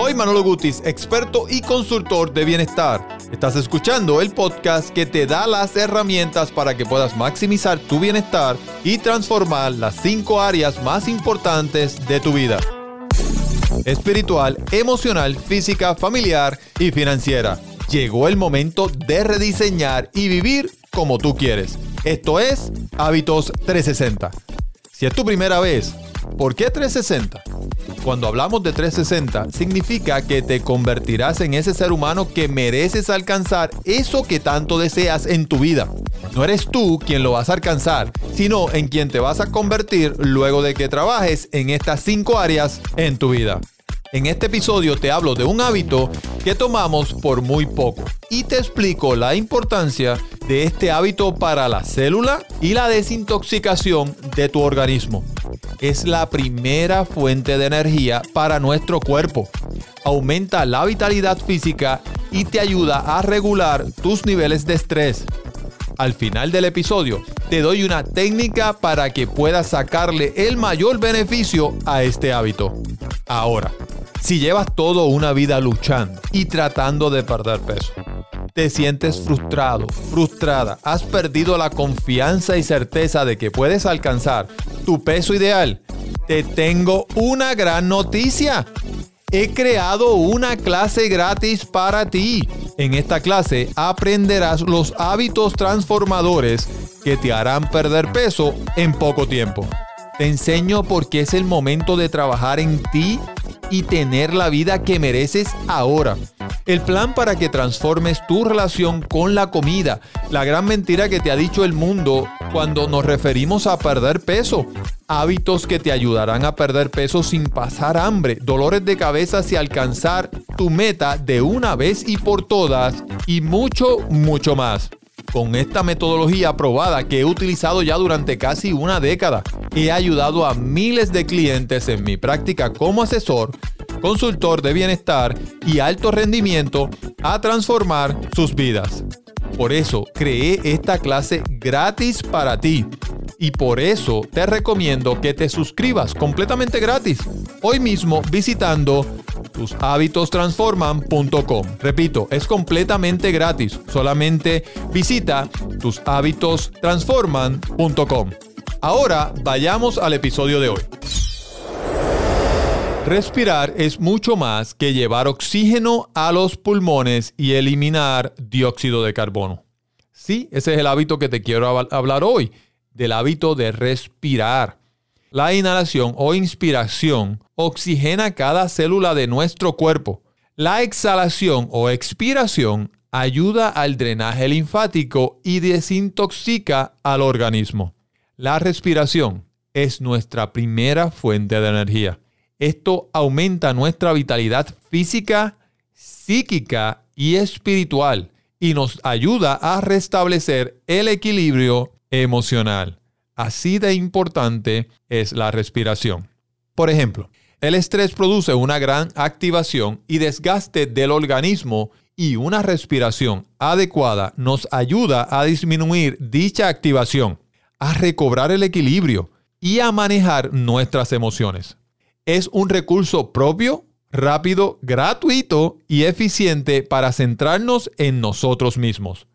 Soy Manolo Gutis, experto y consultor de bienestar. Estás escuchando el podcast que te da las herramientas para que puedas maximizar tu bienestar y transformar las cinco áreas más importantes de tu vida. Espiritual, emocional, física, familiar y financiera. Llegó el momento de rediseñar y vivir como tú quieres. Esto es Hábitos 360. Si es tu primera vez, ¿por qué 360? Cuando hablamos de 360, significa que te convertirás en ese ser humano que mereces alcanzar eso que tanto deseas en tu vida. No eres tú quien lo vas a alcanzar, sino en quien te vas a convertir luego de que trabajes en estas cinco áreas en tu vida. En este episodio te hablo de un hábito que tomamos por muy poco y te explico la importancia de este hábito para la célula y la desintoxicación de tu organismo. Es la primera fuente de energía para nuestro cuerpo. Aumenta la vitalidad física y te ayuda a regular tus niveles de estrés. Al final del episodio te doy una técnica para que puedas sacarle el mayor beneficio a este hábito. Ahora, si llevas toda una vida luchando y tratando de perder peso, te sientes frustrado, frustrada, has perdido la confianza y certeza de que puedes alcanzar tu peso ideal, te tengo una gran noticia. He creado una clase gratis para ti. En esta clase aprenderás los hábitos transformadores que te harán perder peso en poco tiempo. Te enseño por qué es el momento de trabajar en ti y tener la vida que mereces ahora. El plan para que transformes tu relación con la comida. La gran mentira que te ha dicho el mundo cuando nos referimos a perder peso. Hábitos que te ayudarán a perder peso sin pasar hambre, dolores de cabeza y alcanzar tu meta de una vez y por todas y mucho, mucho más con esta metodología probada que he utilizado ya durante casi una década. He ayudado a miles de clientes en mi práctica como asesor, consultor de bienestar y alto rendimiento a transformar sus vidas. Por eso creé esta clase gratis para ti. Y por eso te recomiendo que te suscribas completamente gratis hoy mismo visitando tushabitostransforman.com. Repito, es completamente gratis. Solamente visita tushabitostransforman.com. Ahora vayamos al episodio de hoy. Respirar es mucho más que llevar oxígeno a los pulmones y eliminar dióxido de carbono. Sí, ese es el hábito que te quiero hablar hoy, del hábito de respirar. La inhalación o inspiración oxigena cada célula de nuestro cuerpo. La exhalación o expiración ayuda al drenaje linfático y desintoxica al organismo. La respiración es nuestra primera fuente de energía. Esto aumenta nuestra vitalidad física, psíquica y espiritual y nos ayuda a restablecer el equilibrio emocional. Así de importante es la respiración. Por ejemplo, el estrés produce una gran activación y desgaste del organismo y una respiración adecuada nos ayuda a disminuir dicha activación, a recobrar el equilibrio y a manejar nuestras emociones. Es un recurso propio, rápido, gratuito y eficiente para centrarnos en nosotros mismos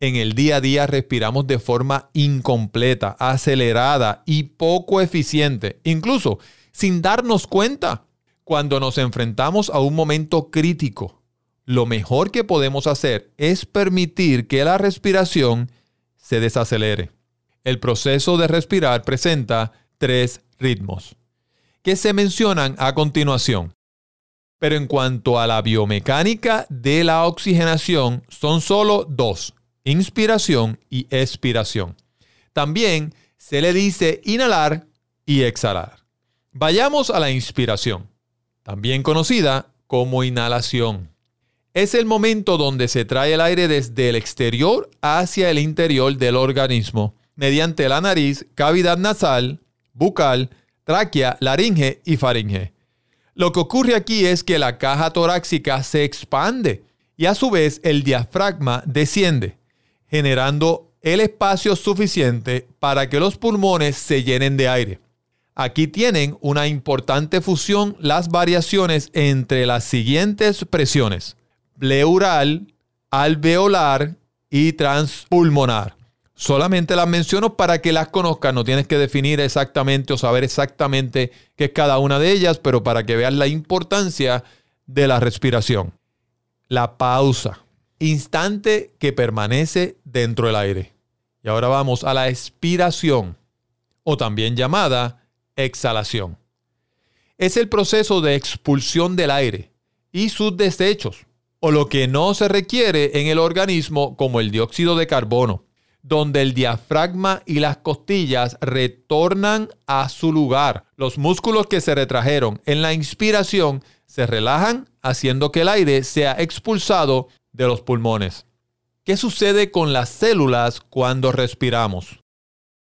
en el día a día respiramos de forma incompleta, acelerada y poco eficiente, incluso sin darnos cuenta. Cuando nos enfrentamos a un momento crítico, lo mejor que podemos hacer es permitir que la respiración se desacelere. El proceso de respirar presenta tres ritmos, que se mencionan a continuación. Pero en cuanto a la biomecánica de la oxigenación, son solo dos inspiración y expiración. También se le dice inhalar y exhalar. Vayamos a la inspiración, también conocida como inhalación. Es el momento donde se trae el aire desde el exterior hacia el interior del organismo mediante la nariz, cavidad nasal, bucal, tráquea, laringe y faringe. Lo que ocurre aquí es que la caja torácica se expande y a su vez el diafragma desciende generando el espacio suficiente para que los pulmones se llenen de aire. Aquí tienen una importante fusión las variaciones entre las siguientes presiones: pleural, alveolar y transpulmonar. Solamente las menciono para que las conozcan. No tienes que definir exactamente o saber exactamente qué es cada una de ellas, pero para que veas la importancia de la respiración. La pausa. Instante que permanece dentro del aire. Y ahora vamos a la expiración, o también llamada exhalación. Es el proceso de expulsión del aire y sus desechos, o lo que no se requiere en el organismo como el dióxido de carbono donde el diafragma y las costillas retornan a su lugar. Los músculos que se retrajeron en la inspiración se relajan, haciendo que el aire sea expulsado de los pulmones. ¿Qué sucede con las células cuando respiramos?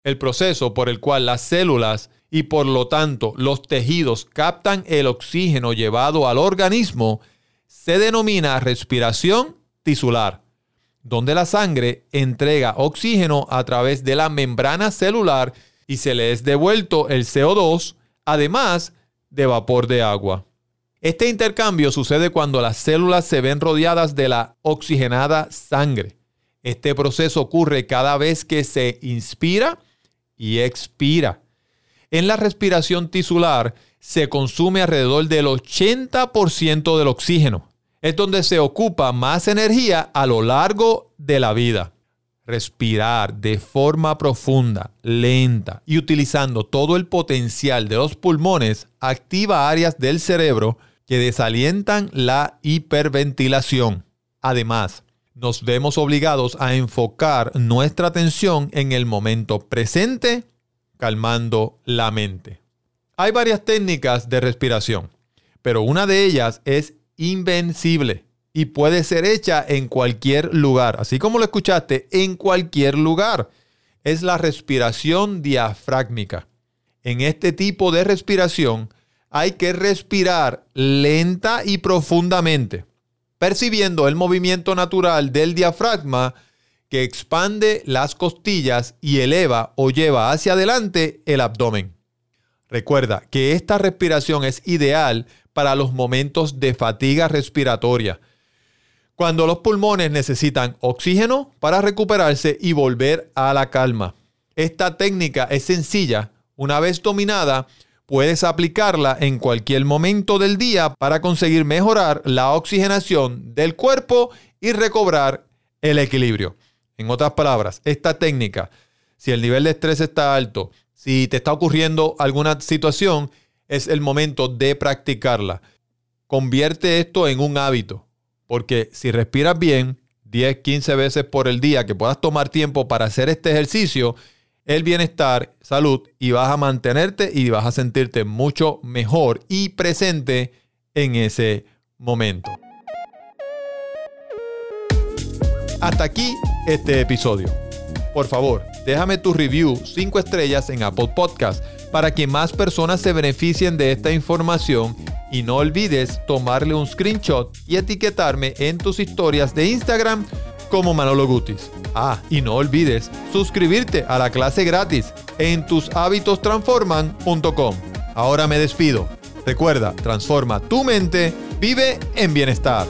El proceso por el cual las células y por lo tanto los tejidos captan el oxígeno llevado al organismo se denomina respiración tisular donde la sangre entrega oxígeno a través de la membrana celular y se le es devuelto el CO2, además de vapor de agua. Este intercambio sucede cuando las células se ven rodeadas de la oxigenada sangre. Este proceso ocurre cada vez que se inspira y expira. En la respiración tisular se consume alrededor del 80% del oxígeno es donde se ocupa más energía a lo largo de la vida. Respirar de forma profunda, lenta y utilizando todo el potencial de los pulmones activa áreas del cerebro que desalientan la hiperventilación. Además, nos vemos obligados a enfocar nuestra atención en el momento presente, calmando la mente. Hay varias técnicas de respiración, pero una de ellas es invencible y puede ser hecha en cualquier lugar. Así como lo escuchaste, en cualquier lugar. Es la respiración diafrágmica. En este tipo de respiración hay que respirar lenta y profundamente, percibiendo el movimiento natural del diafragma que expande las costillas y eleva o lleva hacia adelante el abdomen. Recuerda que esta respiración es ideal para los momentos de fatiga respiratoria, cuando los pulmones necesitan oxígeno para recuperarse y volver a la calma. Esta técnica es sencilla. Una vez dominada, puedes aplicarla en cualquier momento del día para conseguir mejorar la oxigenación del cuerpo y recobrar el equilibrio. En otras palabras, esta técnica, si el nivel de estrés está alto, si te está ocurriendo alguna situación, es el momento de practicarla. Convierte esto en un hábito, porque si respiras bien 10, 15 veces por el día, que puedas tomar tiempo para hacer este ejercicio, el bienestar, salud, y vas a mantenerte y vas a sentirte mucho mejor y presente en ese momento. Hasta aquí este episodio. Por favor, déjame tu review 5 estrellas en Apple Podcast para que más personas se beneficien de esta información y no olvides tomarle un screenshot y etiquetarme en tus historias de Instagram como Manolo Gutis. Ah, y no olvides suscribirte a la clase gratis en tushabitostransforman.com. Ahora me despido. Recuerda, transforma tu mente, vive en bienestar.